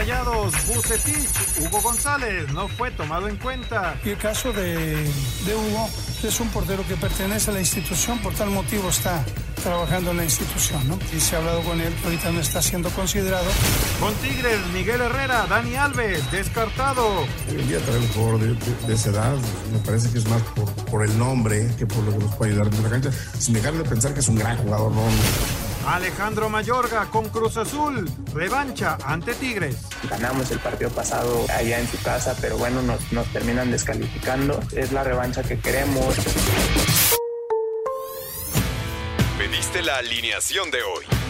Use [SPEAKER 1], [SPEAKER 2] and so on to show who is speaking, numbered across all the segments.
[SPEAKER 1] Rayados, Bucetich, Hugo González no fue tomado en cuenta.
[SPEAKER 2] Y el caso de, de Hugo, que es un portero que pertenece a la institución, por tal motivo está trabajando en la institución, ¿no? Y se ha hablado con él, ahorita no está siendo considerado.
[SPEAKER 1] Con Tigres, Miguel Herrera, Dani Alves, descartado.
[SPEAKER 3] Hoy en día traer un jugador de, de- de esa edad, me parece que es más por, por el nombre que por lo que nos puede ayudar en la cancha, sin dejar de pensar que es un gran jugador, ¿no?
[SPEAKER 1] Alejandro Mayorga con Cruz Azul, revancha ante Tigres.
[SPEAKER 4] Ganamos el partido pasado allá en su casa, pero bueno, nos, nos terminan descalificando. Es la revancha que queremos.
[SPEAKER 5] Pediste la alineación de hoy.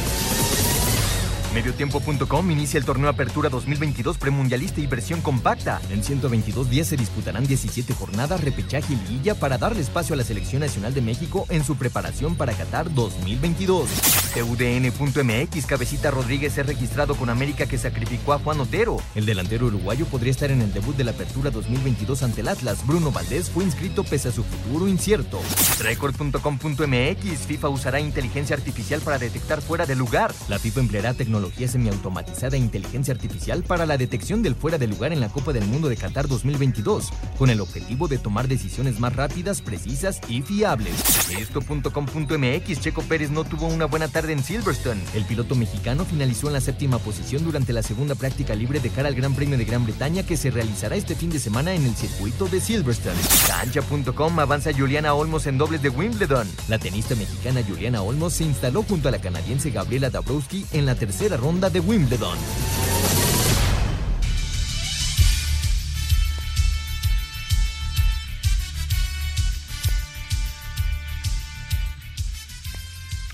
[SPEAKER 6] Mediotiempo.com inicia el torneo Apertura 2022 premundialista y versión compacta. En 122 días se disputarán 17 jornadas, repechaje y liguilla para darle espacio a la Selección Nacional de México en su preparación para Qatar 2022. TUDN.mx Cabecita Rodríguez es registrado con América que sacrificó a Juan Otero. El delantero uruguayo podría estar en el debut de la Apertura 2022 ante el Atlas. Bruno Valdés fue inscrito pese a su futuro incierto. Record.com.mx FIFA usará inteligencia artificial para detectar fuera de lugar. La FIFA empleará tecnología semiautomatizada e inteligencia artificial para la detección del fuera de lugar en la Copa del Mundo de Qatar 2022, con el objetivo de tomar decisiones más rápidas, precisas y fiables. Esto.com.mx Checo Pérez no tuvo una buena tarde en Silverstone. El piloto mexicano finalizó en la séptima posición durante la segunda práctica libre de cara al Gran Premio de Gran Bretaña que se realizará este fin de semana en el circuito de Silverstone. Cancha.com avanza Juliana Olmos en dobles de Wimbledon. La tenista mexicana Juliana Olmos se instaló junto a la canadiense Gabriela Dabrowski en la tercera ronda de Wimbledon.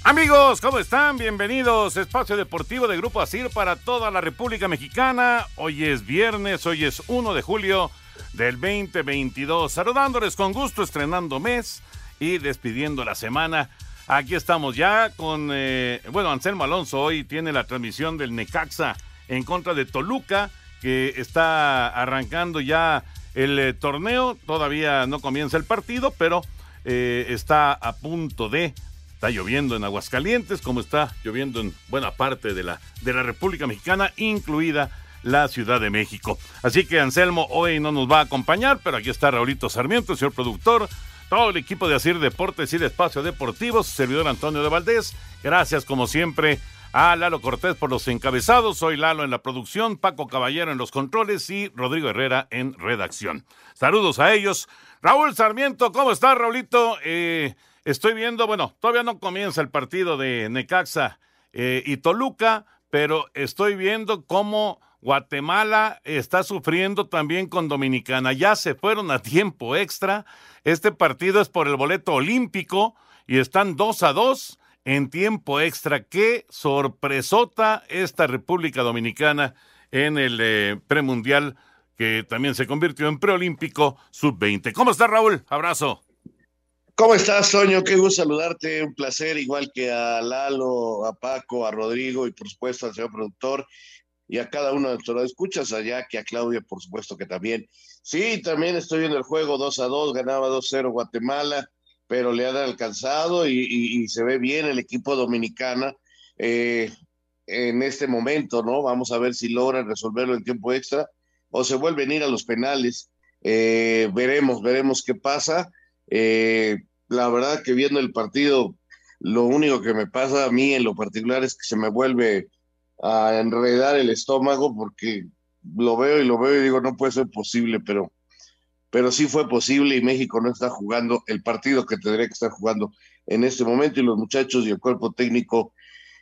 [SPEAKER 1] Amigos, ¿cómo están? Bienvenidos. Espacio Deportivo de Grupo Asir para toda la República Mexicana. Hoy es viernes, hoy es 1 de julio del 2022. Saludándoles con gusto, estrenando mes y despidiendo la semana. Aquí estamos ya con, eh, bueno, Anselmo Alonso hoy tiene la transmisión del Necaxa en contra de Toluca, que está arrancando ya el eh, torneo. Todavía no comienza el partido, pero eh, está a punto de Está lloviendo en Aguascalientes, como está lloviendo en buena parte de la, de la República Mexicana, incluida la Ciudad de México. Así que Anselmo hoy no nos va a acompañar, pero aquí está Raulito Sarmiento, señor productor, todo el equipo de Asir Deportes y de Espacio Deportivo, servidor Antonio de Valdés. Gracias, como siempre, a Lalo Cortés por los encabezados. Soy Lalo en la producción, Paco Caballero en los controles y Rodrigo Herrera en redacción. Saludos a ellos. Raúl Sarmiento, ¿cómo está, Raulito? Eh, Estoy viendo, bueno, todavía no comienza el partido de Necaxa eh, y Toluca, pero estoy viendo cómo Guatemala está sufriendo también con Dominicana. Ya se fueron a tiempo extra. Este partido es por el boleto olímpico y están dos a dos en tiempo extra. Qué sorpresota esta República Dominicana en el eh, premundial que también se convirtió en preolímpico sub-20. ¿Cómo está Raúl? Abrazo.
[SPEAKER 7] ¿Cómo estás, Soño? Qué gusto saludarte, un placer, igual que a Lalo, a Paco, a Rodrigo y por supuesto al señor productor y a cada uno de nuestros escuchas, allá que a Claudia, por supuesto que también. Sí, también estoy viendo el juego 2 a 2, ganaba 2-0 Guatemala, pero le han alcanzado y, se ve bien el equipo dominicana eh, en este momento, ¿no? Vamos a ver si logran resolverlo en tiempo extra o se vuelven a ir a los penales. Eh, veremos, veremos qué pasa. Eh, la verdad que viendo el partido, lo único que me pasa a mí en lo particular es que se me vuelve a enredar el estómago porque lo veo y lo veo y digo, no puede ser posible, pero, pero sí fue posible y México no está jugando el partido que tendría que estar jugando en este momento y los muchachos y el cuerpo técnico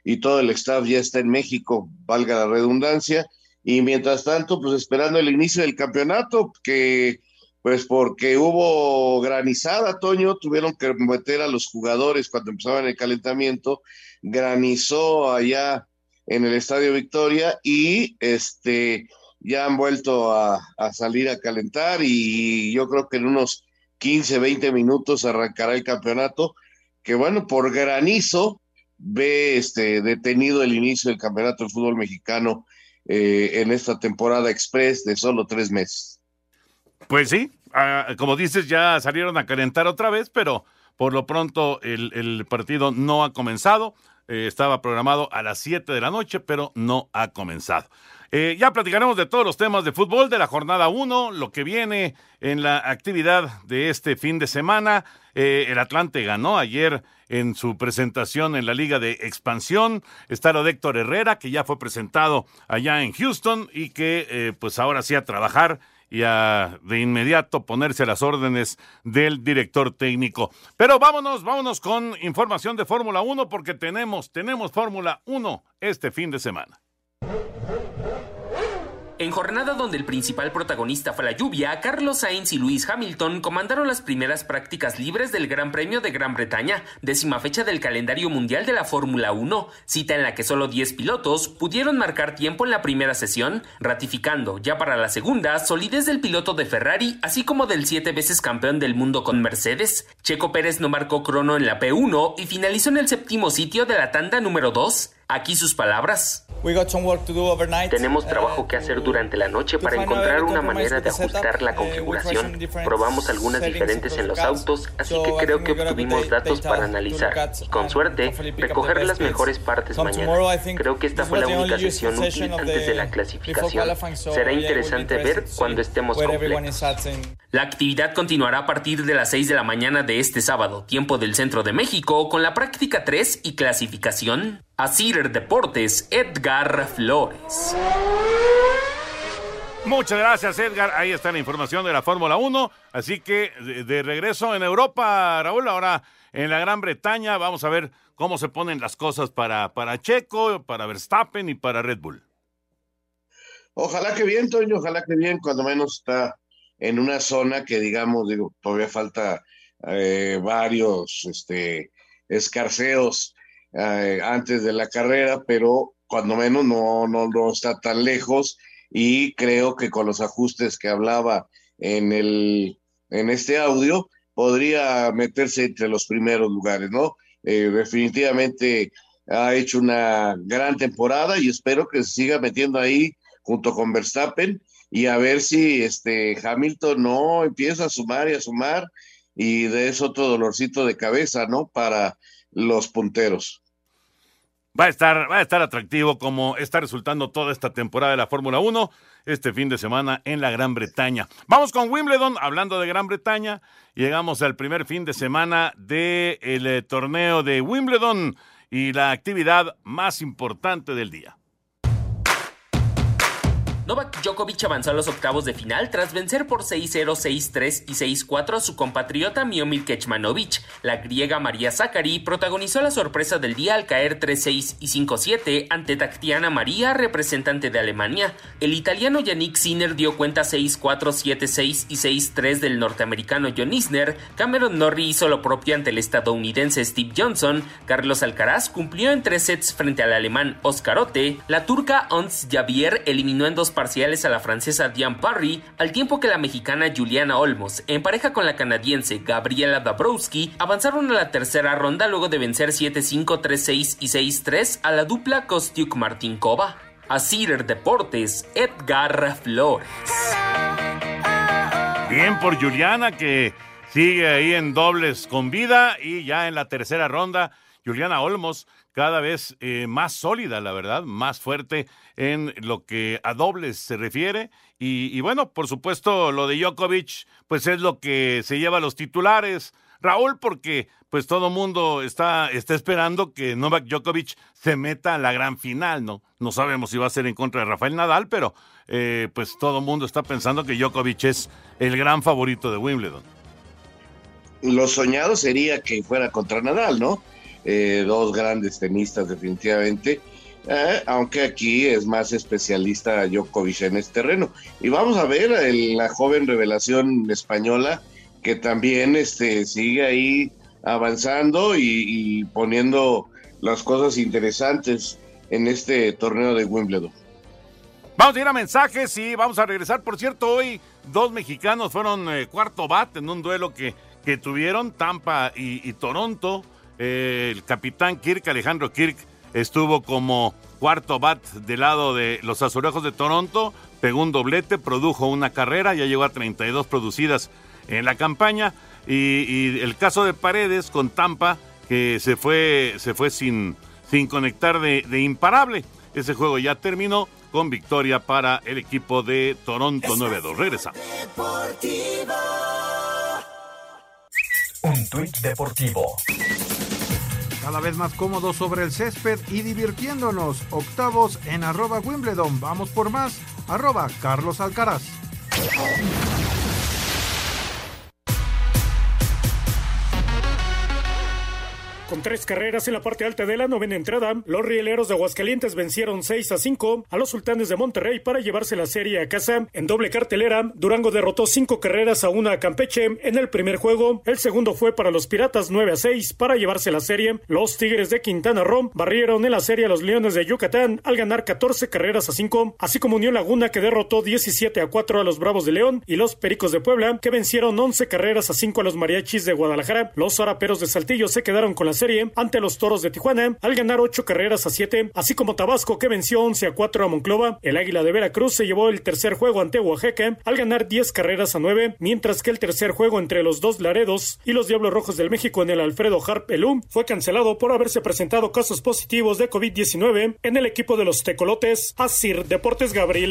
[SPEAKER 7] y todo el staff ya está en México, valga la redundancia, y mientras tanto, pues esperando el inicio del campeonato, que pues porque hubo granizada, Toño, tuvieron que meter a los jugadores cuando empezaban el calentamiento, granizó allá en el Estadio Victoria y este ya han vuelto a, salir a calentar y yo creo que en unos 15, 20 minutos arrancará el campeonato, que bueno, por granizo ve este detenido el inicio del campeonato de fútbol mexicano eh, en esta temporada express de solo tres meses.
[SPEAKER 1] Pues sí, ah, como dices, ya salieron a calentar otra vez, pero por lo pronto el, partido no ha comenzado. Eh, estaba programado a las 7 de la noche, pero no ha comenzado. Eh, ya platicaremos de todos los temas de fútbol de la jornada 1, lo que viene en la actividad de este fin de semana. el Atlante ganó ayer en su presentación en la Liga de Expansión. Está lo de Héctor Herrera, que ya fue presentado allá en Houston y que eh, pues ahora sí a trabajar y a de inmediato ponerse a las órdenes del director técnico. Pero vámonos, vámonos con información de Fórmula 1 porque tenemos, tenemos Fórmula 1 este fin de semana.
[SPEAKER 8] En jornada donde el principal protagonista fue la lluvia, Carlos Sainz y Luis Hamilton comandaron las primeras prácticas libres del Gran Premio de Gran Bretaña, décima fecha del calendario mundial de la Fórmula 1, cita en la que solo 10 pilotos pudieron marcar tiempo en la primera sesión, ratificando ya para la segunda solidez del piloto de Ferrari, así como del siete veces campeón del mundo con Mercedes. Checo Pérez no marcó crono en la P1 y finalizó en el séptimo sitio de la tanda número 2. Aquí sus palabras. Tenemos trabajo que hacer durante la noche para encontrar una manera de ajustar la configuración. Probamos algunas diferentes en los autos, así que creo que obtuvimos datos para analizar. Y con suerte, recoger las mejores partes mañana. Creo que esta fue la única sesión útil antes de la clasificación. Será interesante ver cuando estemos completos. La actividad continuará a partir de las 6 de la mañana de este sábado, tiempo del centro de México, con la práctica 3 y clasificación. Asir Deportes, Edgar Flores.
[SPEAKER 1] Muchas gracias, Edgar. Ahí está la información de la Fórmula 1. Así que de, regreso en Europa, Raúl, ahora en la Gran Bretaña, vamos a ver cómo se ponen las cosas para, para Checo, para Verstappen y para Red Bull.
[SPEAKER 7] Ojalá que bien, Toño, ojalá que bien, cuando menos está en una zona que, digamos, digo, todavía falta eh, varios este, escarceos eh, antes de la carrera, pero cuando menos no, no, no está tan lejos y creo que con los ajustes que hablaba en, el, en este audio podría meterse entre los primeros lugares, ¿no? Eh, definitivamente ha hecho una gran temporada y espero que se siga metiendo ahí junto con Verstappen y a ver si este Hamilton no empieza a sumar y a sumar y de eso otro dolorcito de cabeza, ¿no? Para los punteros.
[SPEAKER 1] Va a estar, va a estar atractivo como está resultando toda esta temporada de la Fórmula 1 este fin de semana en la Gran Bretaña. Vamos con Wimbledon, hablando de Gran Bretaña, llegamos al primer fin de semana del eh, torneo de Wimbledon y la actividad más importante del día.
[SPEAKER 8] Novak Djokovic avanzó a los octavos de final tras vencer por 6-0, 6-3 y 6-4 a su compatriota Miomir Kecmanovic. La griega María Zakari protagonizó la sorpresa del día al caer 3-6 y 5-7 ante Tatiana María, representante de Alemania. El italiano Yannick Sinner dio cuenta 6-4, 7-6 y 6-3 del norteamericano John Isner. Cameron Norrie hizo lo propio ante el estadounidense Steve Johnson. Carlos Alcaraz cumplió en tres sets frente al alemán Oscar Otte. La turca Ons Javier eliminó en dos parciales a la francesa Diane Parry, al tiempo que la mexicana Juliana Olmos, en pareja con la canadiense Gabriela Dabrowski, avanzaron a la tercera ronda luego de vencer 7-5, 3-6 y 6-3 a la dupla Kostiuk-Martinkova. A Cider Deportes, Edgar Flores.
[SPEAKER 1] Bien por Juliana que sigue ahí en dobles con vida y ya en la tercera ronda, Juliana Olmos cada vez eh, más sólida, la verdad, más fuerte en lo que a dobles se refiere. Y, bueno, por supuesto, lo de Djokovic, pues es lo que se lleva a los titulares Raúl, porque pues todo mundo está, está esperando que Novak Djokovic se meta a la gran final, ¿no? No sabemos si va a ser en contra de Rafael Nadal, pero eh, pues todo mundo está pensando que Djokovic es el gran favorito de Wimbledon.
[SPEAKER 7] Lo soñado sería que fuera contra Nadal, ¿no? Eh, dos grandes tenistas definitivamente, eh, aunque aquí es más especialista Djokovic en este terreno. Y vamos a ver la joven revelación española que también este, sigue ahí avanzando y, poniendo las cosas interesantes en este torneo de Wimbledon.
[SPEAKER 1] Vamos a ir a mensajes y vamos a regresar. Por cierto, hoy dos mexicanos fueron eh, cuarto bat en un duelo que, que tuvieron Tampa y, Toronto. Eh, el capitán Kirk, Alejandro Kirk, estuvo como cuarto bat del lado de los azulejos de Toronto. Pegó un doblete, produjo una carrera, ya llegó a 32 producidas en la campaña. Y, el caso de Paredes con Tampa, que se fue, se fue sin, sin conectar de, imparable. Ese juego ya terminó con victoria para el equipo de Toronto 9-2. Regresamos.
[SPEAKER 9] Un tuit deportivo.
[SPEAKER 10] Cada vez más cómodos sobre el césped y divirtiéndonos. Octavos en arroba Wimbledon. Vamos por más. Arroba Carlos Alcaraz.
[SPEAKER 11] Con tres carreras en la parte alta de la novena entrada, los rieleros de Aguascalientes vencieron 6 a 5 a los sultanes de Monterrey para llevarse la serie a casa. En doble cartelera, Durango derrotó cinco carreras a una a Campeche en el primer juego. El segundo fue para los Piratas 9 a 6 para llevarse la serie. Los Tigres de Quintana Roo barrieron en la serie a los Leones de Yucatán al ganar 14 carreras a 5, así como Unión Laguna que derrotó 17 a 4 a los Bravos de León y los Pericos de Puebla que vencieron 11 carreras a 5 a los Mariachis de Guadalajara. Los Zaraperos de Saltillo se quedaron con la serie ante los Toros de Tijuana al ganar ocho carreras a siete, así como Tabasco que venció 11 a 4 a Monclova. El Águila de Veracruz se llevó el tercer juego ante Oaxaca al ganar 10 carreras a 9, mientras que el tercer juego entre los dos Laredos y los Diablos Rojos del México en el Alfredo Harp Elú fue cancelado por haberse presentado casos positivos de COVID-19 en el equipo de los Tecolotes. Asir Deportes Gabriel.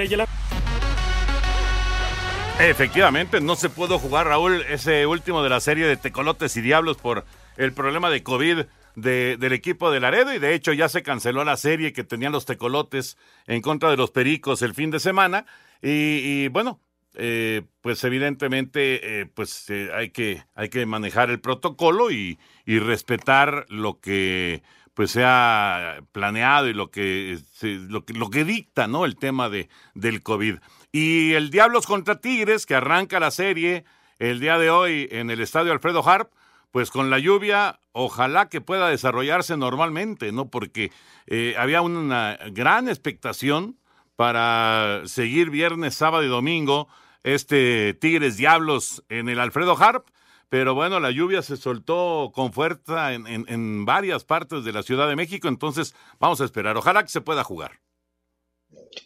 [SPEAKER 1] Efectivamente, no se pudo jugar, Raúl, ese último de la serie de Tecolotes y Diablos por el problema de COVID del equipo de Laredo y de hecho ya se canceló la serie que tenían los tecolotes en contra de los Pericos el fin de semana y, bueno, eh, pues evidentemente eh, pues eh, hay, que, hay que manejar el protocolo y, y, respetar lo que pues se ha planeado y lo que, lo que, lo que dicta ¿no? el tema de, del COVID. Y el Diablos contra Tigres, que arranca la serie el día de hoy en el estadio Alfredo Harp, pues con la lluvia, ojalá que pueda desarrollarse normalmente, ¿no? Porque eh, había una gran expectación para seguir viernes, sábado y domingo este Tigres Diablos en el Alfredo Harp, pero bueno, la lluvia se soltó con fuerza en, en, varias partes de la Ciudad de México, entonces vamos a esperar, ojalá que se pueda jugar.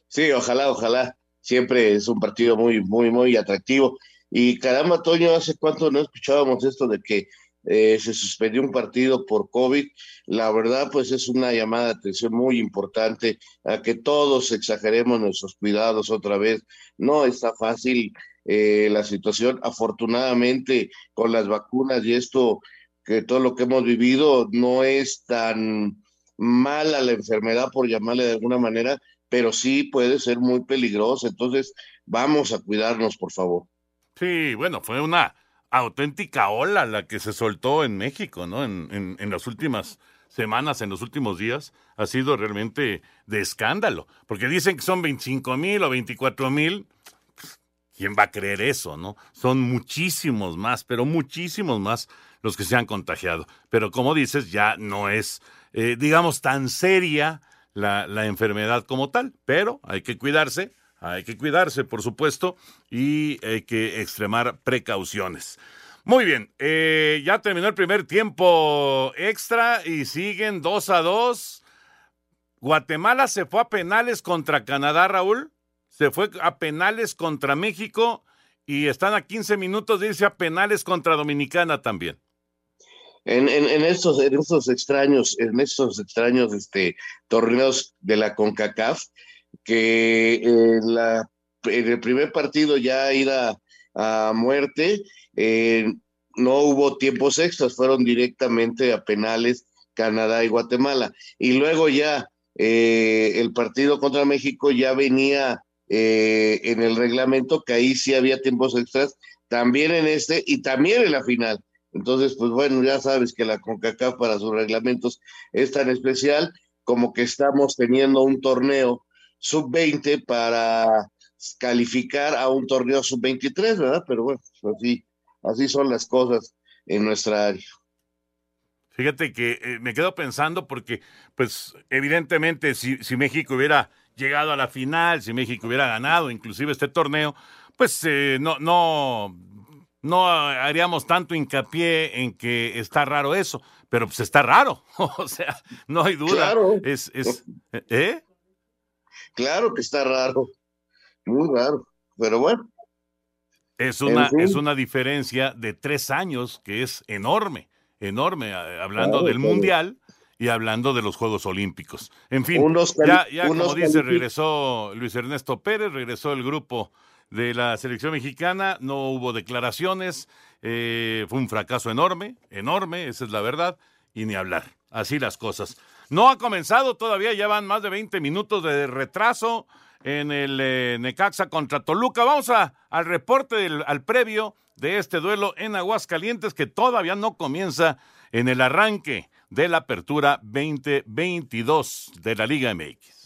[SPEAKER 7] Sí, ojalá, ojalá. Siempre es un partido muy, muy, muy atractivo. Y caramba, Toño, ¿hace cuánto no escuchábamos esto de que eh, se suspendió un partido por COVID. La verdad, pues es una llamada de atención muy importante a que todos exageremos nuestros cuidados otra vez. No está fácil eh, la situación. Afortunadamente, con las vacunas y esto, que todo lo que hemos vivido no es tan mala la enfermedad, por llamarle de alguna manera, pero sí puede ser muy peligrosa. Entonces, vamos a cuidarnos, por favor.
[SPEAKER 1] Sí, bueno, fue una auténtica ola la que se soltó en México, ¿no? En, en, las últimas semanas, en los últimos días, ha sido realmente de escándalo. Porque dicen que son 25 mil o 24 mil. ¿Quién va a creer eso, no? Son muchísimos más, pero muchísimos más los que se han contagiado. Pero como dices, ya no es, eh, digamos, tan seria la, la enfermedad como tal. Pero hay que cuidarse hay que cuidarse, por supuesto, y hay que extremar precauciones. Muy bien, eh, ya terminó el primer tiempo extra y siguen 2 a 2. Guatemala se fue a penales contra Canadá, Raúl. Se fue a penales contra México y están a 15 minutos de irse a penales contra Dominicana también.
[SPEAKER 7] En, estos extraños, en estos extraños este, torneos de la CONCACAF, que en, la, en el primer partido ya ir a, muerte, eh, no hubo tiempos extras, fueron directamente a penales Canadá y Guatemala. Y luego ya eh, el partido contra México ya venía eh, en el reglamento que ahí sí había tiempos extras, también en este y también en la final. Entonces, pues bueno, ya sabes que la CONCACAF para sus reglamentos es tan especial como que estamos teniendo un torneo sub-20 para calificar a un torneo sub-23, ¿verdad? Pero bueno, pues así, así son las cosas en nuestra área.
[SPEAKER 1] Fíjate que eh, me quedo pensando porque, pues, evidentemente, si, si, México hubiera llegado a la final, si México hubiera ganado inclusive este torneo, pues eh, no, no, no haríamos tanto hincapié en que está raro eso, pero pues está raro, o sea, no hay duda.
[SPEAKER 7] Claro.
[SPEAKER 1] Es, es, ¿eh?
[SPEAKER 7] Claro que está raro, muy raro, pero bueno.
[SPEAKER 1] Es una, es una diferencia de tres años que es enorme, enorme, hablando del Mundial y hablando de los Juegos Olímpicos. En fin, ya, ya como dice, regresó Luis Ernesto Pérez, regresó el grupo de la selección mexicana, no hubo declaraciones, eh, fue un fracaso enorme, enorme, esa es la verdad, y ni hablar, así las cosas. No ha comenzado todavía, ya van más de 20 minutos de retraso en el eh, Necaxa contra Toluca. Vamos a, al reporte, del, al previo de este duelo en Aguascalientes que todavía no comienza en el arranque de la apertura 2022 de la Liga MX.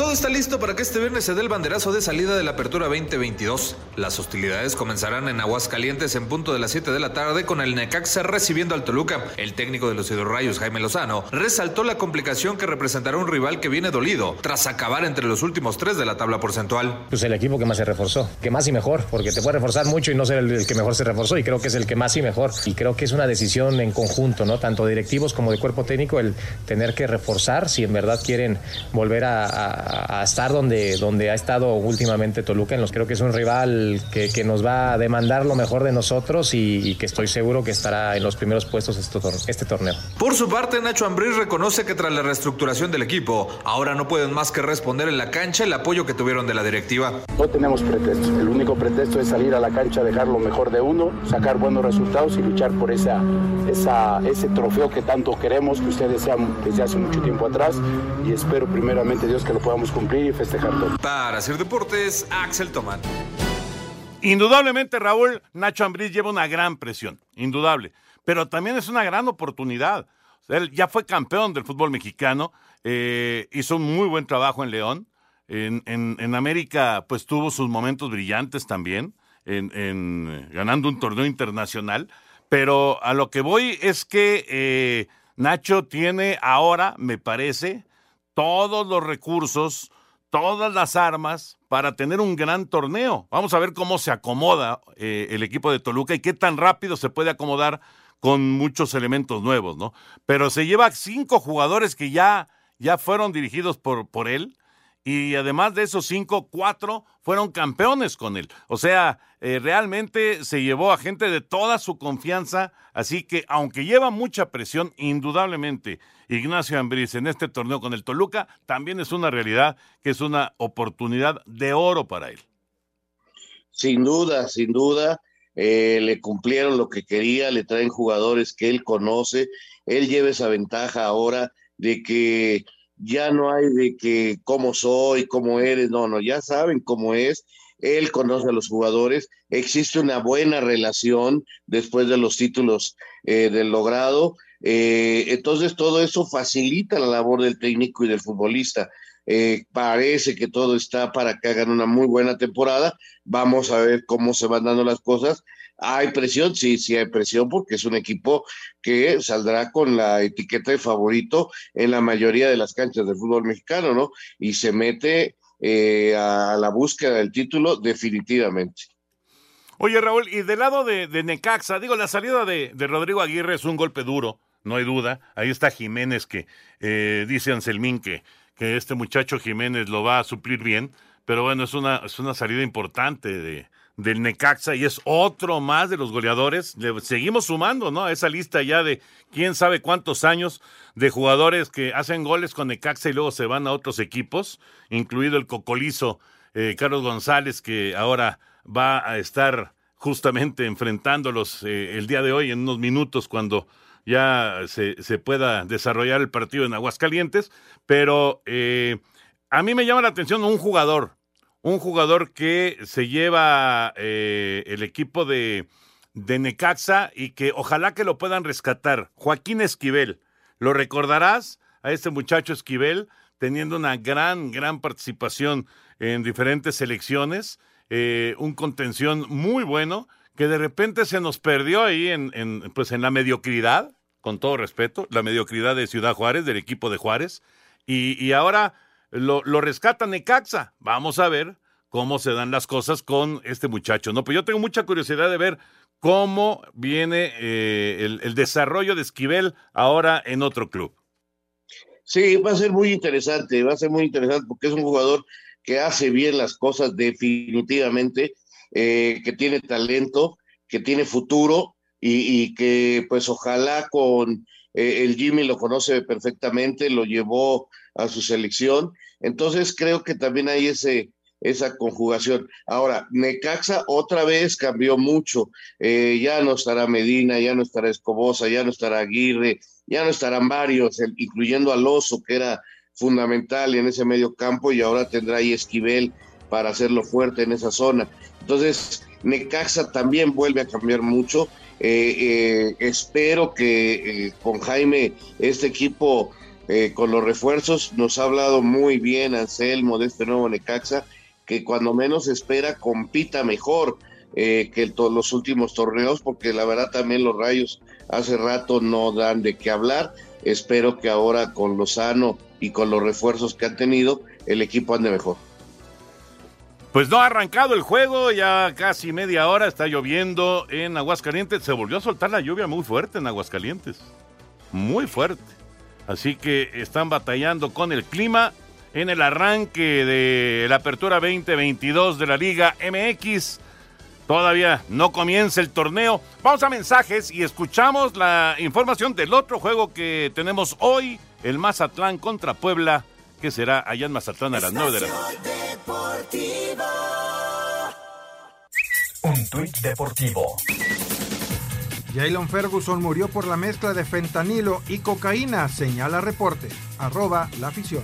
[SPEAKER 12] Todo está listo para que este viernes se dé el banderazo de salida de la Apertura 2022. Las hostilidades comenzarán en Aguascalientes en punto de las 7 de la tarde con el Necaxa recibiendo al Toluca. El técnico de los Hidrorrayos, Jaime Lozano, resaltó la complicación que representará un rival que viene dolido tras acabar entre los últimos tres de la tabla porcentual.
[SPEAKER 13] Pues el equipo que más se reforzó, que más y mejor, porque te puede reforzar mucho y no ser el, que mejor se reforzó y creo que es el que más y mejor. Y creo que es una decisión en conjunto, ¿no? Tanto directivos como de cuerpo técnico el tener que reforzar si en verdad quieren volver a a, estar donde, donde ha estado últimamente Toluca. En los, creo que es un rival que, que nos va a demandar lo mejor de nosotros y, que estoy seguro que estará en los primeros puestos este, este torneo.
[SPEAKER 12] Por su parte, Nacho Ambriz reconoce que tras la reestructuración del equipo, ahora no pueden más que responder en la cancha el apoyo que tuvieron de la directiva.
[SPEAKER 14] No tenemos pretexto. El único pretexto es salir a la cancha, dejar lo mejor de uno, sacar buenos resultados y luchar por esa, esa, ese trofeo que tanto queremos, que ustedes desean desde hace mucho tiempo atrás. Y espero primeramente Dios que lo podamos cumplir y festejarlo.
[SPEAKER 12] Para hacer deportes, Axel Tomán.
[SPEAKER 1] Indudablemente, Raúl, Nacho Ambriz lleva una gran presión, indudable, pero también es una gran oportunidad. Él ya fue campeón del fútbol mexicano, eh, hizo un muy buen trabajo en León. En, en, América, pues tuvo sus momentos brillantes también, en, en, ganando un torneo internacional. Pero a lo que voy es que eh, Nacho tiene ahora, me parece, todos los recursos todas las armas para tener un gran torneo. Vamos a ver cómo se acomoda eh, el equipo de Toluca y qué tan rápido se puede acomodar con muchos elementos nuevos, ¿no? Pero se lleva cinco jugadores que ya, ya fueron dirigidos por, por él y además de esos cinco, cuatro fueron campeones con él. O sea, eh, realmente se llevó a gente de toda su confianza, así que aunque lleva mucha presión, indudablemente Ignacio Ambriz en este torneo con el Toluca también es una realidad que es una oportunidad de oro para él.
[SPEAKER 7] Sin duda, sin duda. Eh, le cumplieron lo que quería, le traen jugadores que él conoce, él lleva esa ventaja ahora de que ya no hay de que cómo soy, cómo eres, no, no, ya saben cómo es, él conoce a los jugadores, existe una buena relación después de los títulos eh, del logrado, eh, entonces todo eso facilita la labor del técnico y del futbolista. Eh, parece que todo está para que hagan una muy buena temporada, vamos a ver cómo se van dando las cosas ¿Hay presión? Sí, sí hay presión porque es un equipo que saldrá con la etiqueta de favorito en la mayoría de las canchas del fútbol mexicano, ¿no? Y se mete eh, a la búsqueda del título definitivamente.
[SPEAKER 1] Oye, Raúl, y del lado de, Necaxa, digo, la salida de, Rodrigo Aguirre es un golpe duro, no hay duda. Ahí está Jiménez que eh, dice Anselmín que, que este muchacho Jiménez lo va a suplir bien, pero bueno, es una, es una salida importante de, del Necaxa y es otro más de los goleadores. Le seguimos sumando, ¿no? A esa lista ya de quién sabe cuántos años de jugadores que hacen goles con Necaxa y luego se van a otros equipos, incluido el cocolizo eh, Carlos González, que ahora va a estar justamente enfrentándolos eh, el día de hoy en unos minutos cuando ya se, pueda desarrollar el partido en Aguascalientes, pero eh, a mí me llama la atención un jugador, un jugador que se lleva eh, el equipo de, de Necaxa y que ojalá que lo puedan rescatar, Joaquín Esquivel. ¿Lo recordarás a este muchacho Esquivel teniendo una gran, gran participación en diferentes selecciones? Eh, un contención muy bueno que de repente se nos perdió ahí en, pues en la mediocridad, con todo respeto, la mediocridad de Ciudad Juárez, del equipo de Juárez, y, ahora lo, lo rescata Necaxa. Vamos a ver cómo se dan las cosas con este muchacho, ¿no? Pues yo tengo mucha curiosidad de ver cómo viene eh, el, el desarrollo de Esquivel ahora en otro club.
[SPEAKER 7] Sí, va a ser muy interesante, va a ser muy interesante porque es un jugador que hace bien las cosas definitivamente, eh, que tiene talento, que tiene futuro y, que pues ojalá con eh, el Jimmy lo conoce perfectamente, lo llevó a su selección. Entonces creo que también hay ese, esa conjugación. Ahora, Necaxa otra vez cambió mucho. Eh, ya no estará Medina, ya no estará Escobosa, ya no estará Aguirre, ya no estarán varios, incluyendo al Oso, que era fundamental en ese medio campo y ahora tendrá ahí Esquivel para hacerlo fuerte en esa zona. Entonces, Necaxa también vuelve a cambiar mucho. Eh, eh, espero que eh, con Jaime este equipo con los refuerzos nos ha hablado muy bien Anselmo de este nuevo Necaxa, que cuando menos espera compita mejor que todos los últimos torneos, porque la verdad también los rayos hace rato no dan de qué hablar. Espero que ahora con Lozano y con los refuerzos que han tenido, el equipo ande mejor.
[SPEAKER 1] Pues no ha arrancado el juego, ya casi media hora, está lloviendo en Aguascalientes. Se volvió a soltar la lluvia muy fuerte en Aguascalientes. Muy fuerte. Así que están batallando con el clima en el arranque de la apertura 2022 de la Liga MX. Todavía no comienza el torneo. Vamos a mensajes y escuchamos la información del otro juego que tenemos hoy el Mazatlán contra Puebla, que será allá en Mazatlán a las 9 de la noche.
[SPEAKER 9] Un tuit deportivo.
[SPEAKER 10] Jalen Ferguson murió por la mezcla de fentanilo y cocaína, señala reporte. Arroba la afición.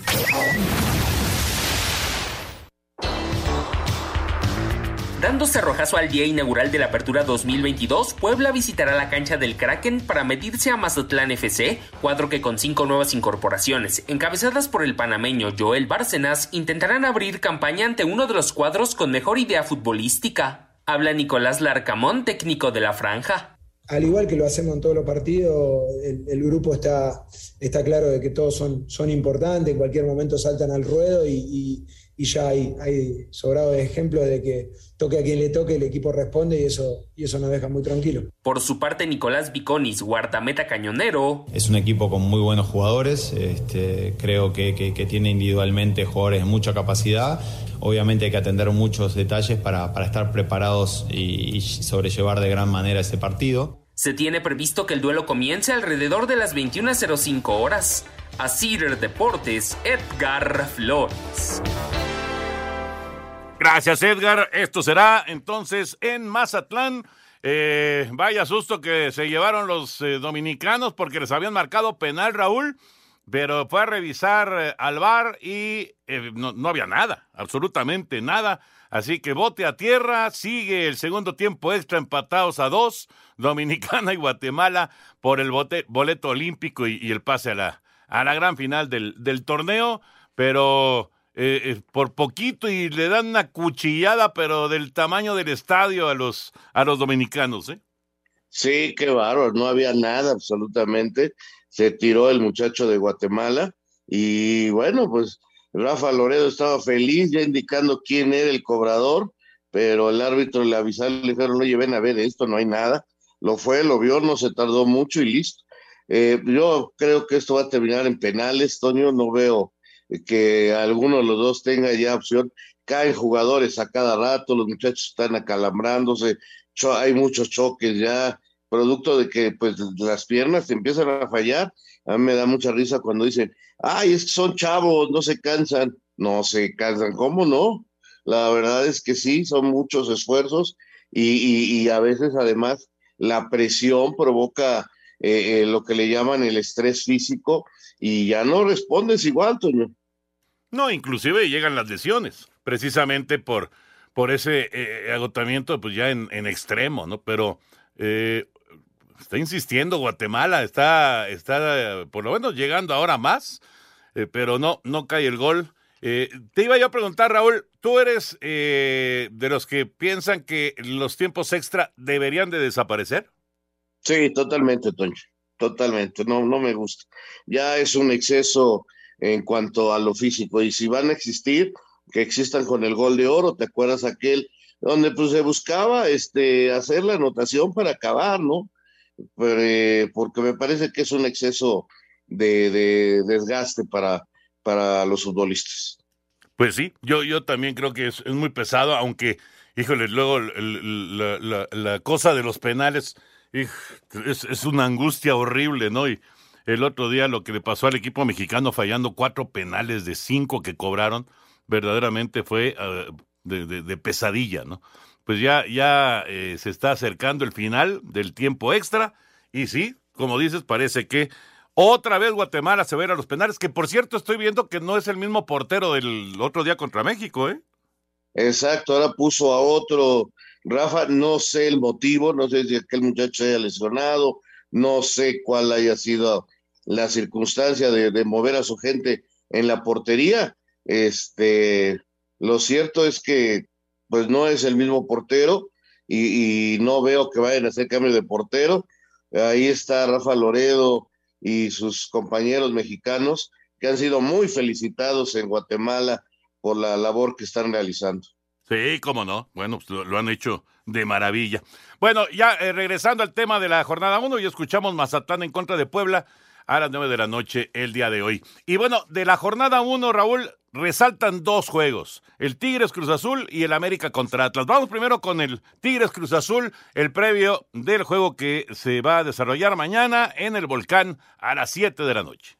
[SPEAKER 8] Dando cerrojazo al día inaugural de la Apertura 2022, Puebla visitará la cancha del Kraken para medirse a Mazatlán FC, cuadro que con cinco nuevas incorporaciones, encabezadas por el panameño Joel Bárcenas, intentarán abrir campaña ante uno de los cuadros con mejor idea futbolística. Habla Nicolás Larcamón, técnico de la franja.
[SPEAKER 15] Al igual que lo hacemos en todos los partidos, el, grupo está, está claro de que todos son, son importantes, en cualquier momento saltan al ruedo y y ya hay, hay sobrado de ejemplos de que toque a quien le toque, el equipo responde y eso, y eso nos deja muy tranquilo.
[SPEAKER 8] Por su parte, Nicolás Viconis, guardameta cañonero.
[SPEAKER 16] Es un equipo con muy buenos jugadores, este, creo que, que, tiene individualmente jugadores de mucha capacidad. Obviamente hay que atender muchos detalles para, para estar preparados y, y sobrellevar de gran manera ese partido.
[SPEAKER 8] Se tiene previsto que el duelo comience alrededor de las 21.05 horas. A Cider Deportes, Edgar Flores.
[SPEAKER 1] Gracias, Edgar. Esto será entonces en Mazatlán. Eh, vaya susto que se llevaron los eh, dominicanos porque les habían marcado penal, Raúl, pero fue a revisar eh, al bar y no, no, había nada, absolutamente nada. Así que bote a tierra, sigue el segundo tiempo extra empatados a dos, Dominicana y Guatemala por el boleto olímpico y, el pase a la, gran final del torneo, pero eh, eh, por poquito y le dan una cuchillada, pero del tamaño del estadio a los, a los dominicanos, ¿eh?
[SPEAKER 7] Sí, qué bárbaro, no había nada absolutamente. Se tiró el muchacho de Guatemala y bueno, pues Rafa Loredo estaba feliz ya indicando quién era el cobrador, pero el árbitro le avisaron, le dijeron, oye, ven a ver esto, no hay nada. Lo fue, lo vio, no se tardó mucho y listo. Eh, yo creo que esto va a terminar en penales, Toño, no veo que alguno de los dos tenga ya opción. Caen jugadores a cada rato, los muchachos están acalambrándose, hay muchos choques ya, producto de que pues las piernas empiezan a fallar. A mí me da mucha risa cuando dicen, ay, es que son chavos, no se cansan. No se cansan, ¿cómo no? La verdad es que sí, son muchos esfuerzos y, a veces además la presión provoca eh, eh, lo que le llaman el estrés físico y ya no respondes igual, Toño.
[SPEAKER 1] No, inclusive llegan las lesiones, precisamente por, por ese eh, agotamiento, pues ya en, en, extremo, ¿no? Pero está insistiendo Guatemala, está, está por lo menos llegando ahora más, pero no, no cae el gol. Eh, te iba yo a preguntar, Raúl, ¿tú eres eh, de los que piensan que los tiempos extra deberían de desaparecer?
[SPEAKER 7] Sí, totalmente, Toño, totalmente, no, no me gusta. Ya es un exceso en cuanto a lo físico y si van a existir, que existan con el gol de oro, ¿te acuerdas aquel donde pues se buscaba este, hacer la anotación para acabar, ¿no? Eh, porque me parece que es un exceso de desgaste para, para los futbolistas.
[SPEAKER 1] Pues sí, yo, yo también creo que es, muy pesado, aunque, híjole, luego la, cosa de los penales es, una angustia horrible, ¿no? Y el otro día lo que le pasó al equipo mexicano fallando cuatro penales de cinco que cobraron, verdaderamente fue ah, de, pesadilla, ¿no? Pues ya, ya eh, se está acercando el final del tiempo extra y sí, como dices, parece que otra vez Guatemala se va a a los penales, que por cierto estoy viendo que no es el mismo portero del otro día contra México, ¿eh?
[SPEAKER 7] Exacto, ahora puso a otro. Rafa, no sé el motivo, no sé si aquel muchacho haya lesionado, no sé cuál haya sido la circunstancia de, mover a su gente en la portería. Este, lo cierto es que pues no es el mismo portero y, y no veo que vayan a hacer cambio de portero. Ahí está Rafa Loredo, y sus compañeros mexicanos que han sido muy felicitados en Guatemala por la labor que están realizando.
[SPEAKER 1] Sí, cómo no. Bueno, pues lo, han hecho de maravilla. Bueno, ya eh, regresando al tema de la jornada 1, ya escuchamos Mazatán en contra de Puebla a las 9 de la noche el día de hoy. Y bueno, de la jornada 1, Raúl, resaltan dos juegos, el Tigres Cruz Azul y el América contra Atlas. Vamos primero con el Tigres Cruz Azul, el previo del juego que se va a desarrollar mañana en el Volcán a las 7 de la noche.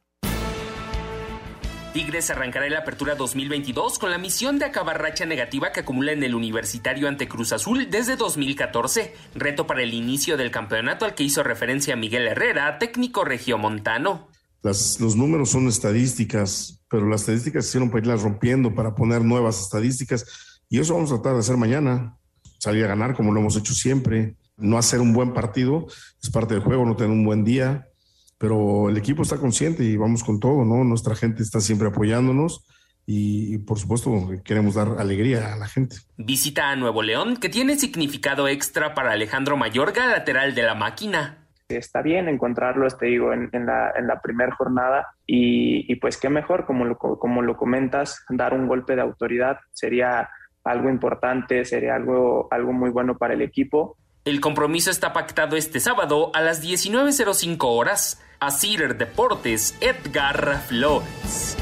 [SPEAKER 8] Tigres arrancará la apertura 2022 con la misión de acabar racha negativa que acumula en el universitario ante Cruz Azul desde 2014, reto para el inicio del campeonato al que hizo referencia Miguel Herrera, técnico regiomontano.
[SPEAKER 3] Los números son estadísticas, pero las estadísticas hicieron para irlas rompiendo, para poner nuevas estadísticas, y eso vamos a tratar de hacer mañana, salir a ganar como lo hemos hecho siempre, no hacer un buen partido, es parte del juego, no tener un buen día, pero el equipo está consciente y vamos con todo, ¿no? Nuestra gente está siempre apoyándonos y, por supuesto queremos dar alegría a la gente.
[SPEAKER 8] Visita a Nuevo León, que tiene significado extra para Alejandro Mayorga, lateral de la máquina.
[SPEAKER 4] Está bien encontrarlo, te digo, en, la, en la primera jornada y, pues qué mejor, como lo, como lo comentas, dar un golpe de autoridad sería algo importante, sería algo, algo muy bueno para el equipo.
[SPEAKER 8] El compromiso está pactado este sábado a las 19.05 horas a Cider Deportes Edgar Flores.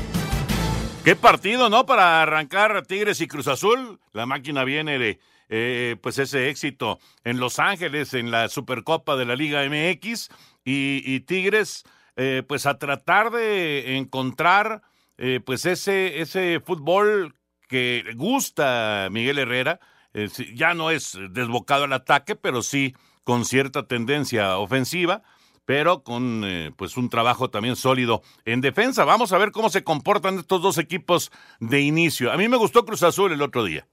[SPEAKER 1] Qué partido, ¿no? Para arrancar Tigres y Cruz Azul. La máquina viene de eh, pues ese éxito en Los Ángeles, en la Supercopa de la Liga MX. Y, Tigres, eh, pues a tratar de encontrar eh, pues ese, ese fútbol que gusta Miguel Herrera. ya no es desbocado al ataque, pero sí con cierta tendencia ofensiva pero con eh, pues un trabajo también sólido en defensa. Vamos a ver cómo se comportan estos dos equipos de inicio. A mí me gustó Cruz Azul el otro día.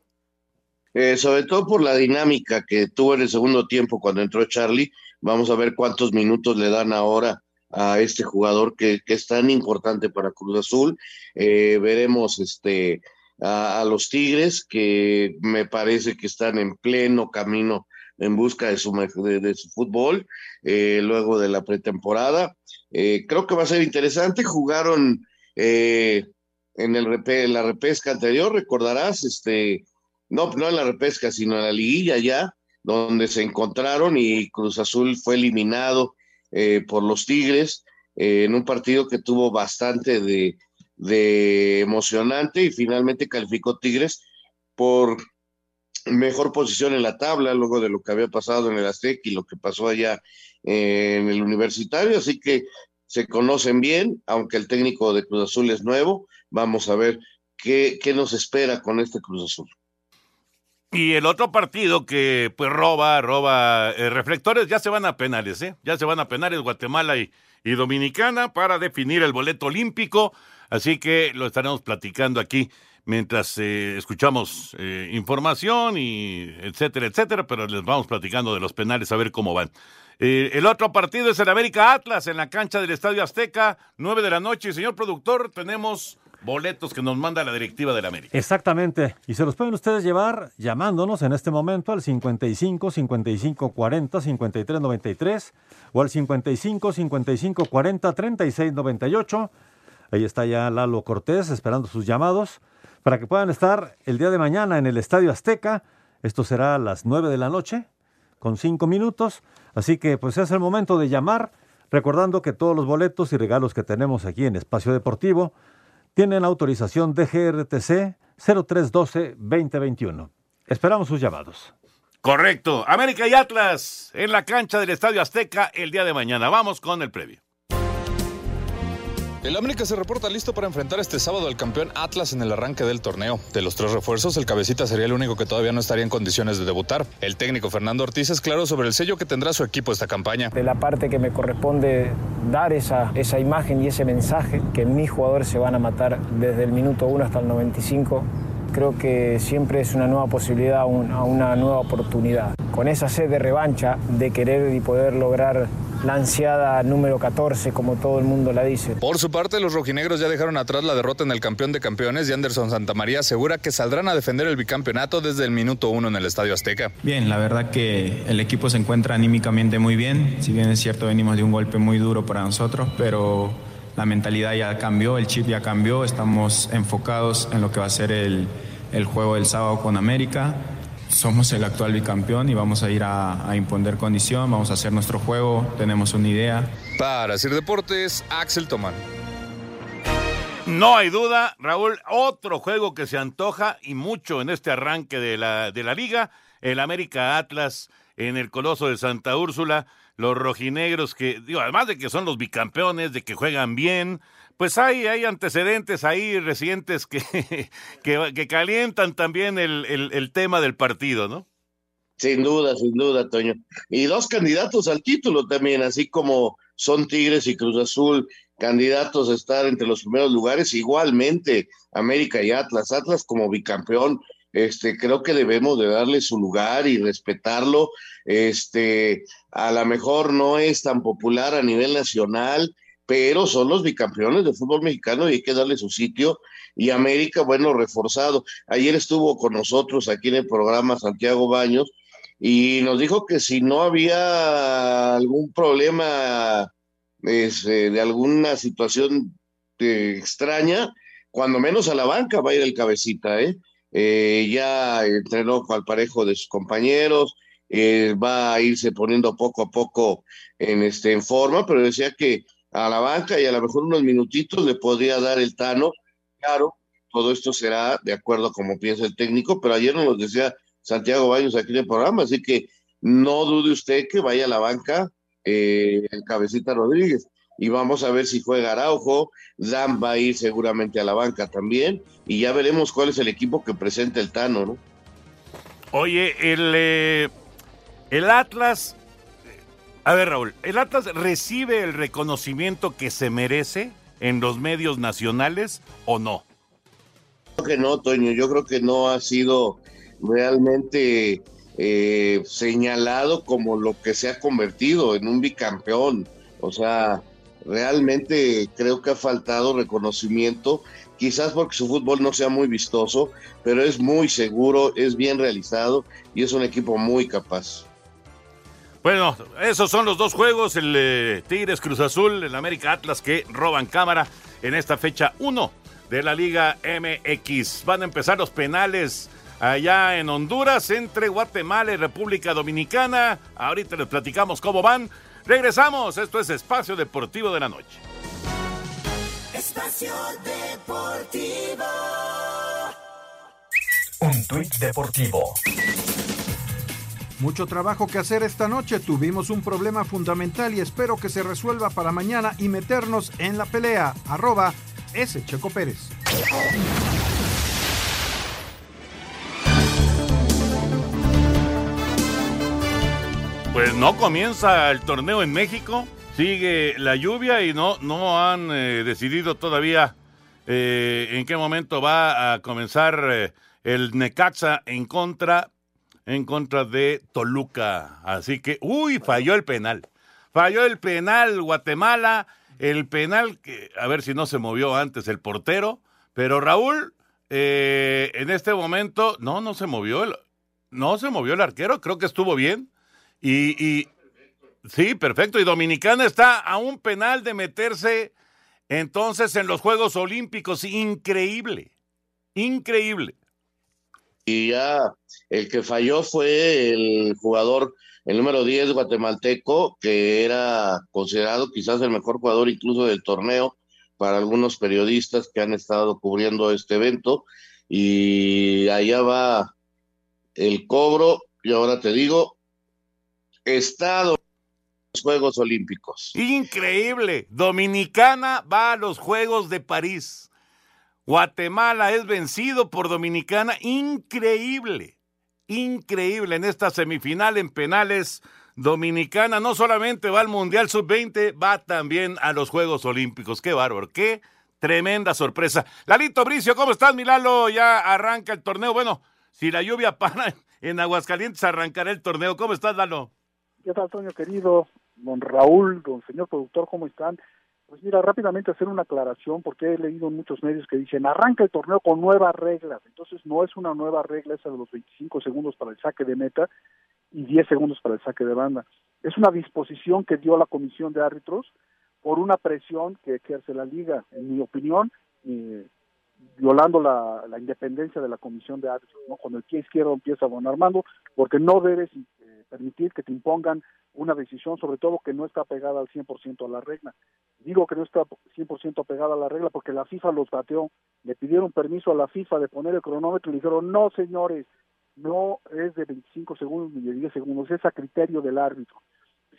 [SPEAKER 7] Eh, sobre todo por la dinámica que tuvo en el segundo tiempo cuando entró Charlie. Vamos a ver cuántos minutos le dan ahora a este jugador que, es tan importante para Cruz Azul. Eh, veremos este a, los Tigres que me parece que están en pleno camino en busca de su, de, su fútbol, eh, luego de la pretemporada. Eh, creo que va a ser interesante. Jugaron eh, en, el la repesca anterior, recordarás, este, no, no en la repesca, sino en la liguilla ya, donde se encontraron y Cruz Azul fue eliminado por los Tigres en un partido que tuvo bastante de, de emocionante y finalmente calificó Tigres por mejor posición en la tabla luego de lo que había pasado en el Aztec y lo que pasó allá en el universitario, así que se conocen bien, aunque el técnico de Cruz Azul es nuevo, vamos a ver qué, qué nos espera con este Cruz Azul.
[SPEAKER 1] Y el otro partido que pues roba, roba eh, reflectores, ya se van a penales, ¿eh? Ya se van a penales Guatemala y, y Dominicana para definir el boleto olímpico. Así que lo estaremos platicando aquí mientras eh, escuchamos eh, información y etcétera, etcétera, pero les vamos platicando de los penales a ver cómo van. Eh, el otro partido es el América Atlas en la cancha del Estadio Azteca, 9 de la noche. Señor productor, tenemos boletos que nos manda la directiva del América.
[SPEAKER 17] Exactamente. Y se los pueden ustedes llevar llamándonos en este momento al 55 55 40 53 93 o al 55 55 40 36 98. Ahí está ya Lalo Cortés esperando sus llamados para que puedan estar el día de mañana en el Estadio Azteca. Esto será a las 9 de la noche con 5 minutos. Así que pues es el momento de llamar, recordando que todos los boletos y regalos que tenemos aquí en Espacio Deportivo tienen autorización de GRTC 0312-2021. Esperamos sus llamados.
[SPEAKER 1] Correcto. América y Atlas en la cancha del Estadio Azteca el día de mañana. Vamos con el previo.
[SPEAKER 12] El América se reporta listo para enfrentar este sábado al campeón Atlas en el arranque del torneo. De los tres refuerzos, el cabecita sería el único que todavía no estaría en condiciones de debutar. El técnico Fernando Ortiz es claro sobre el sello que tendrá su equipo esta campaña.
[SPEAKER 18] De la parte que me corresponde dar esa, esa imagen y ese mensaje que mis jugadores se van a matar desde el minuto 1 hasta el 95 creo que siempre es una nueva posibilidad, una, una nueva oportunidad. Con esa sed de revancha, de querer y poder lograr la ansiada número 14, como todo el mundo la dice.
[SPEAKER 12] Por su parte, los rojinegros ya dejaron atrás la derrota en el campeón de campeones y Anderson Santamaría asegura que saldrán a defender el bicampeonato desde el minuto uno en el Estadio Azteca.
[SPEAKER 16] Bien, la verdad que el equipo se encuentra anímicamente muy bien, si bien es cierto venimos de un golpe muy duro para nosotros, pero la mentalidad ya cambió, el chip ya cambió, estamos enfocados en lo que va a ser el, el juego del sábado con América somos el actual bicampeón y vamos a ir a, a, imponer condición, vamos a hacer nuestro juego, tenemos una idea.
[SPEAKER 12] Para hacer deportes, Axel Tomán.
[SPEAKER 1] No hay duda, Raúl, otro juego que se antoja y mucho en este arranque de la, de la liga, el América Atlas en el Coloso de Santa Úrsula, los rojinegros que, digo, además de que son los bicampeones, de que juegan bien, pues hay, hay antecedentes ahí recientes que, que, calientan también el, el, el, tema del partido, ¿no?
[SPEAKER 7] Sin duda, sin duda, Toño. Y dos candidatos al título también, así como son Tigres y Cruz Azul, candidatos a estar entre los primeros lugares, igualmente América y Atlas. Atlas como bicampeón, este, creo que debemos de darle su lugar y respetarlo. Este, a lo mejor no es tan popular a nivel nacional, pero son los bicampeones de fútbol mexicano y hay que darle su sitio. Y América, bueno, reforzado. Ayer estuvo con nosotros aquí en el programa Santiago Baños y nos dijo que si no había algún problema es, eh, de alguna situación eh, extraña, cuando menos a la banca va a ir el cabecita, ¿eh? Eh ya entrenó al parejo de sus compañeros, eh, va a irse poniendo poco a poco en, este, en forma, pero decía que a la banca y a lo mejor unos minutitos le podría dar el Tano. Claro, todo esto será de acuerdo a como piensa el técnico, pero ayer nos decía Santiago Baños aquí en el programa, así que no dude usted que vaya a la banca eh, el cabecita Rodríguez. Y vamos a ver si juega Araujo, Dan va a ir seguramente a la banca también, y ya veremos cuál es el equipo que presenta el Tano, ¿no?
[SPEAKER 1] Oye, el, eh, el Atlas a ver, Raúl, ¿el Atlas recibe el reconocimiento que se merece en los medios nacionales o no?
[SPEAKER 7] Creo que no, Toño. Yo creo que no ha sido realmente eh, señalado como lo que se ha convertido en un bicampeón. O sea, realmente creo que ha faltado reconocimiento, quizás porque su fútbol no sea muy vistoso, pero es muy seguro, es bien realizado y es un equipo muy capaz.
[SPEAKER 1] Bueno, esos son los dos juegos, el eh, Tigres Cruz Azul, el América Atlas que roban cámara en esta fecha 1 de la Liga MX. Van a empezar los penales allá en Honduras entre Guatemala y República Dominicana. Ahorita les platicamos cómo van. Regresamos, esto es Espacio Deportivo de la Noche.
[SPEAKER 9] Espacio Deportivo. Un tuit deportivo.
[SPEAKER 10] Mucho trabajo que hacer esta noche, tuvimos un problema fundamental y espero que se resuelva para mañana y meternos en la pelea. Arroba S. Checo Pérez.
[SPEAKER 1] Pues no comienza el torneo en México, sigue la lluvia y no, no han eh, decidido todavía eh, en qué momento va a comenzar eh, el Necaxa en contra, en contra de Toluca. Así que, uy, falló el penal. Falló el penal Guatemala, el penal que, a ver si no se movió antes el portero, pero Raúl, en este momento, no, no se movió el, no se movió el arquero, creo que estuvo bien. Y, sí, perfecto. Y Dominicana está a un penal de meterse entonces en los Juegos Olímpicos. Increíble, increíble.
[SPEAKER 7] Y ya el que falló fue el jugador, el número 10 guatemalteco, que era considerado quizás el mejor jugador incluso del torneo para algunos periodistas que han estado cubriendo este evento. Y allá va el cobro, y ahora te digo, estado los Juegos Olímpicos.
[SPEAKER 1] Increíble. Dominicana va a los Juegos de París. Guatemala es vencido por Dominicana. Increíble. Increíble. En esta semifinal en penales, Dominicana no solamente va al Mundial Sub-20, va también a los Juegos Olímpicos. Qué bárbaro. Qué tremenda sorpresa. Lalito Bricio, ¿cómo estás, Milalo? Ya arranca el torneo. Bueno, si la lluvia para en Aguascalientes, arrancará el torneo. ¿Cómo estás, Lalo?
[SPEAKER 19] ¿Qué tal, Toño, querido? Don Raúl, don señor productor, ¿cómo están? Pues mira, rápidamente hacer una aclaración, porque he leído en muchos medios que dicen, arranca el torneo con nuevas reglas. Entonces, no es una nueva regla esa de los 25 segundos para el saque de meta y 10 segundos para el saque de banda. Es una disposición que dio la comisión de árbitros por una presión que ejerce la liga. En mi opinión, eh, violando la, independencia de la comisión de árbitros, ¿no? Cuando el pie izquierdo empieza a don Armando, porque no debes permitir que te impongan una decisión, sobre todo que no está pegada al 100% a la regla. Digo que no está 100% pegada a la regla porque la FIFA los bateó, le pidieron permiso a la FIFA de poner el cronómetro y le dijeron, no señores, no es de 25 segundos ni de 10 segundos, es a criterio del árbitro.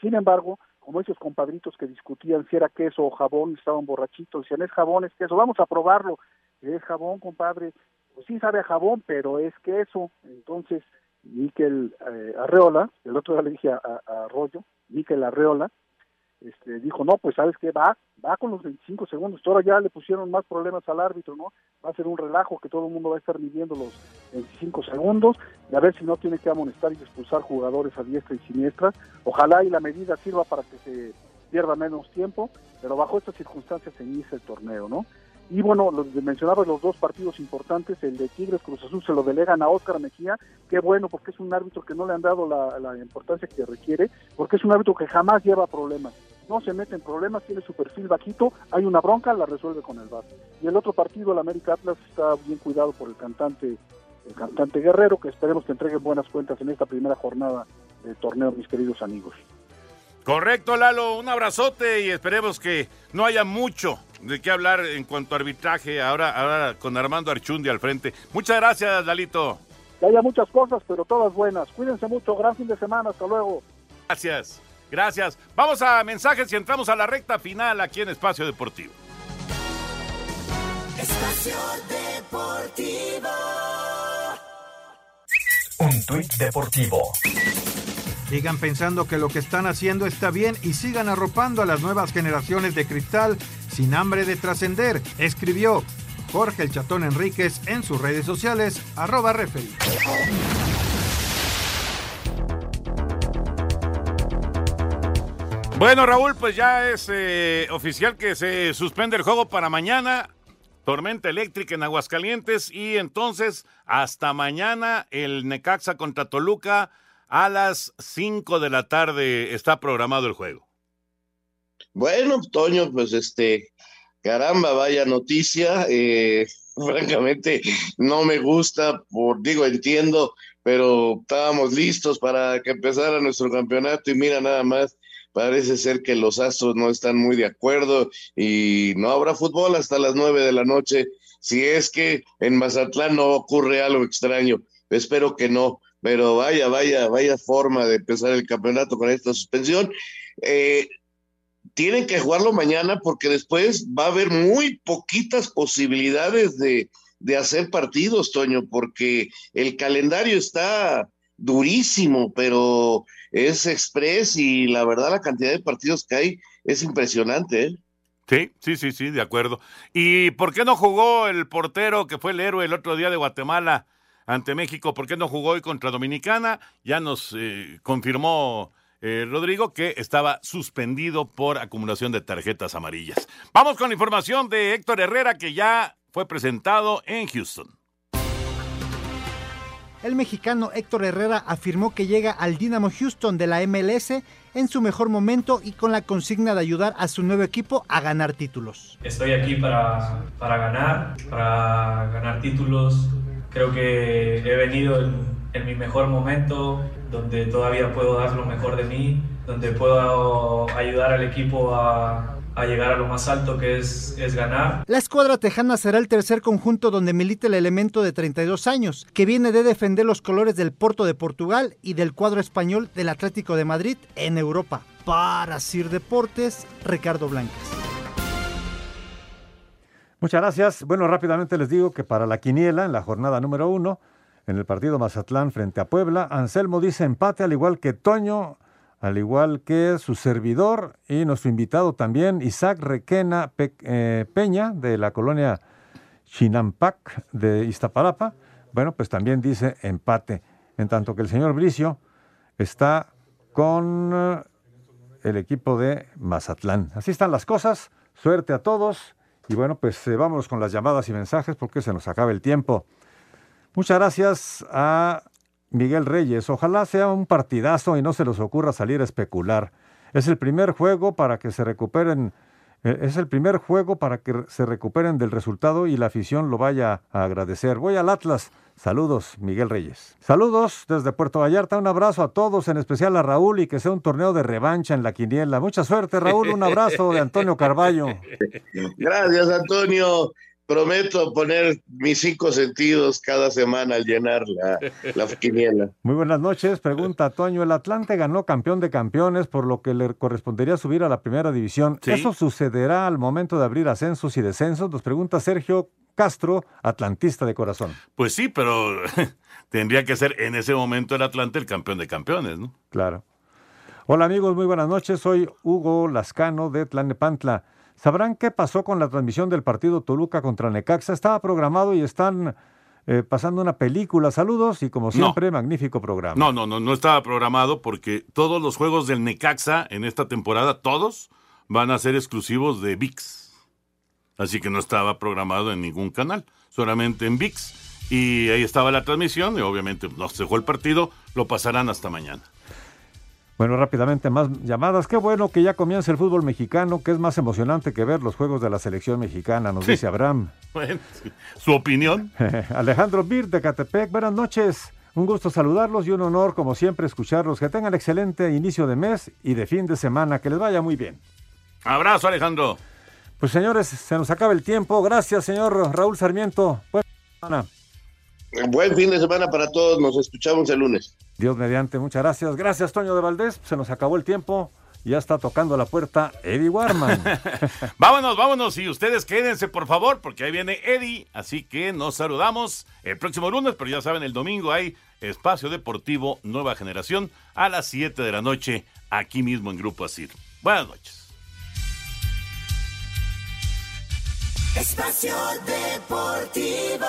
[SPEAKER 19] Sin embargo, como esos compadritos que discutían si era queso o jabón, estaban borrachitos, decían, es jabón, es queso, vamos a probarlo, es jabón, compadre, pues sí sabe a jabón, pero es queso, entonces Miquel eh, Arreola, el otro día le dije a, Arroyo, Miquel Arreola, este, dijo, no, pues sabes que va, va con los 25 segundos, ahora ya le pusieron más problemas al árbitro, ¿no? Va a ser un relajo que todo el mundo va a estar midiendo los 25 segundos y a ver si no tiene que amonestar y expulsar jugadores a diestra y siniestra. Ojalá y la medida sirva para que se pierda menos tiempo, pero bajo estas circunstancias se inicia el torneo, ¿no? Y bueno, los, mencionaba los dos partidos importantes, el de Tigres Cruz Azul se lo delegan a Óscar Mejía, qué bueno porque es un árbitro que no le han dado la, importancia que requiere, porque es un árbitro que jamás lleva problemas, no se mete en problemas, tiene su perfil bajito, hay una bronca, la resuelve con el VAR. Y el otro partido, el América Atlas, está bien cuidado por el cantante, el cantante Guerrero, que esperemos que entreguen buenas cuentas en esta primera jornada del torneo, mis queridos amigos.
[SPEAKER 1] Correcto, Lalo, un abrazote y esperemos que no haya mucho de qué hablar en cuanto a arbitraje ahora, ahora con Armando Archundi al frente. Muchas gracias, Lalito.
[SPEAKER 19] Que haya muchas cosas, pero todas buenas. Cuídense mucho, gran fin de semana, hasta luego.
[SPEAKER 1] Gracias, gracias. Vamos a mensajes y entramos a la recta final aquí en Espacio Deportivo.
[SPEAKER 9] Espacio Deportivo.
[SPEAKER 5] Un tuit deportivo
[SPEAKER 10] Sigan pensando que lo que están haciendo está bien y sigan arropando a las nuevas generaciones de cristal sin hambre de trascender, escribió Jorge el Chatón Enríquez en sus redes sociales, arroba referee.
[SPEAKER 1] Bueno, Raúl, pues ya es eh, oficial que se suspende el juego para mañana. Tormenta eléctrica en Aguascalientes y entonces hasta mañana el Necaxa contra Toluca a las 5 de la tarde está programado el juego.
[SPEAKER 7] Bueno, Toño, pues este, caramba, vaya noticia. Eh, francamente, no me gusta, por digo, entiendo, pero estábamos listos para que empezara nuestro campeonato y mira nada más, parece ser que los astros no están muy de acuerdo y no habrá fútbol hasta las nueve de la noche. Si es que en Mazatlán no ocurre algo extraño, espero que no pero vaya, vaya, vaya forma de empezar el campeonato con esta suspensión. Eh, tienen que jugarlo mañana porque después va a haber muy poquitas posibilidades de, de hacer partidos, Toño, porque el calendario está durísimo, pero es express y la verdad la cantidad de partidos que hay es impresionante. ¿eh?
[SPEAKER 1] Sí, sí, sí, sí, de acuerdo. ¿Y por qué no jugó el portero que fue el héroe el otro día de Guatemala ante México? ¿Por qué no jugó hoy contra Dominicana? Ya nos eh, confirmó eh, Rodrigo que estaba suspendido por acumulación de tarjetas amarillas. Vamos con la información de Héctor Herrera que ya fue presentado en Houston.
[SPEAKER 20] El mexicano Héctor Herrera afirmó que llega al Dynamo Houston de la MLS en su mejor momento y con la consigna de ayudar a su nuevo equipo a ganar títulos.
[SPEAKER 21] Estoy aquí para, para ganar, para ganar títulos. Creo que he venido en, en mi mejor momento, donde todavía puedo dar lo mejor de mí, donde puedo ayudar al equipo a, a llegar a lo más alto que es, es ganar.
[SPEAKER 20] La escuadra tejana será el tercer conjunto donde milita el elemento de 32 años, que viene de defender los colores del Porto de Portugal y del cuadro español del Atlético de Madrid en Europa. Para Sir Deportes, Ricardo Blancas.
[SPEAKER 17] Muchas gracias. Bueno, rápidamente les digo que para la quiniela, en la jornada número uno, en el partido Mazatlán frente a Puebla, Anselmo dice empate, al igual que Toño, al igual que su servidor y nuestro invitado también, Isaac Requena eh, Peña, de la colonia Chinampac de Iztapalapa. Bueno, pues también dice empate, en tanto que el señor Bricio está con eh, el equipo de Mazatlán. Así están las cosas. Suerte a todos. Y bueno, pues eh, vámonos con las llamadas y mensajes porque se nos acaba el tiempo. Muchas gracias a Miguel Reyes. Ojalá sea un partidazo y no se les ocurra salir a especular. Es el primer juego para que se recuperen. Eh, Es el primer juego para que se recuperen del resultado y la afición lo vaya a agradecer. Voy al Atlas. Saludos, Miguel Reyes. Saludos desde Puerto Vallarta. Un abrazo a todos, en especial a Raúl, y que sea un torneo de revancha en la quiniela. Mucha suerte, Raúl. Un abrazo de Antonio Carballo.
[SPEAKER 7] Gracias, Antonio. Prometo poner mis cinco sentidos cada semana al llenar la, la quiniela.
[SPEAKER 17] Muy buenas noches. Pregunta Toño. El Atlante ganó campeón de campeones, por lo que le correspondería subir a la primera división.
[SPEAKER 1] Sí.
[SPEAKER 17] ¿Eso sucederá al momento de abrir ascensos y descensos? Nos pregunta Sergio Castro, atlantista de corazón.
[SPEAKER 1] Pues sí, pero tendría que ser en ese momento el Atlante el campeón de campeones, ¿no?
[SPEAKER 17] Claro. Hola amigos, muy buenas noches. Soy Hugo Lascano de Tlanepantla. ¿Sabrán qué pasó con la transmisión del partido Toluca contra Necaxa? Estaba programado y están eh, pasando una película. Saludos y como siempre, magnífico programa.
[SPEAKER 1] No, no, no, no estaba programado porque todos los juegos del Necaxa en esta temporada, todos van a ser exclusivos de VIX. Así que no estaba programado en ningún canal, solamente en VIX. Y ahí estaba la transmisión y obviamente no se dejó el partido, lo pasarán hasta mañana.
[SPEAKER 17] Bueno, rápidamente más llamadas. Qué bueno que ya comienza el fútbol mexicano, que es más emocionante que ver los juegos de la selección mexicana, nos
[SPEAKER 1] Sí.
[SPEAKER 17] dice Abraham.
[SPEAKER 1] Bueno, su opinión.
[SPEAKER 17] Alejandro Bir de Catepec, buenas noches. Un gusto saludarlos y un honor, como siempre, escucharlos. Que tengan excelente inicio de mes y de fin de semana. Que les vaya muy bien.
[SPEAKER 1] Abrazo, Alejandro.
[SPEAKER 17] Pues señores, se nos acaba el tiempo. Gracias, señor Raúl Sarmiento. Buena semana.
[SPEAKER 7] Buen fin de semana para todos. Nos escuchamos el lunes.
[SPEAKER 17] Dios mediante, muchas gracias. Gracias, Toño de Valdés. Se nos acabó el tiempo. Ya está tocando la puerta Eddie Warman.
[SPEAKER 1] Vámonos, vámonos y ustedes quédense por favor porque ahí viene Eddie, así que nos saludamos el próximo lunes, pero ya saben, el domingo hay Espacio Deportivo Nueva Generación a las 7 de la noche aquí mismo en Grupo Asir. Buenas noches.
[SPEAKER 9] Espacio Deportivo.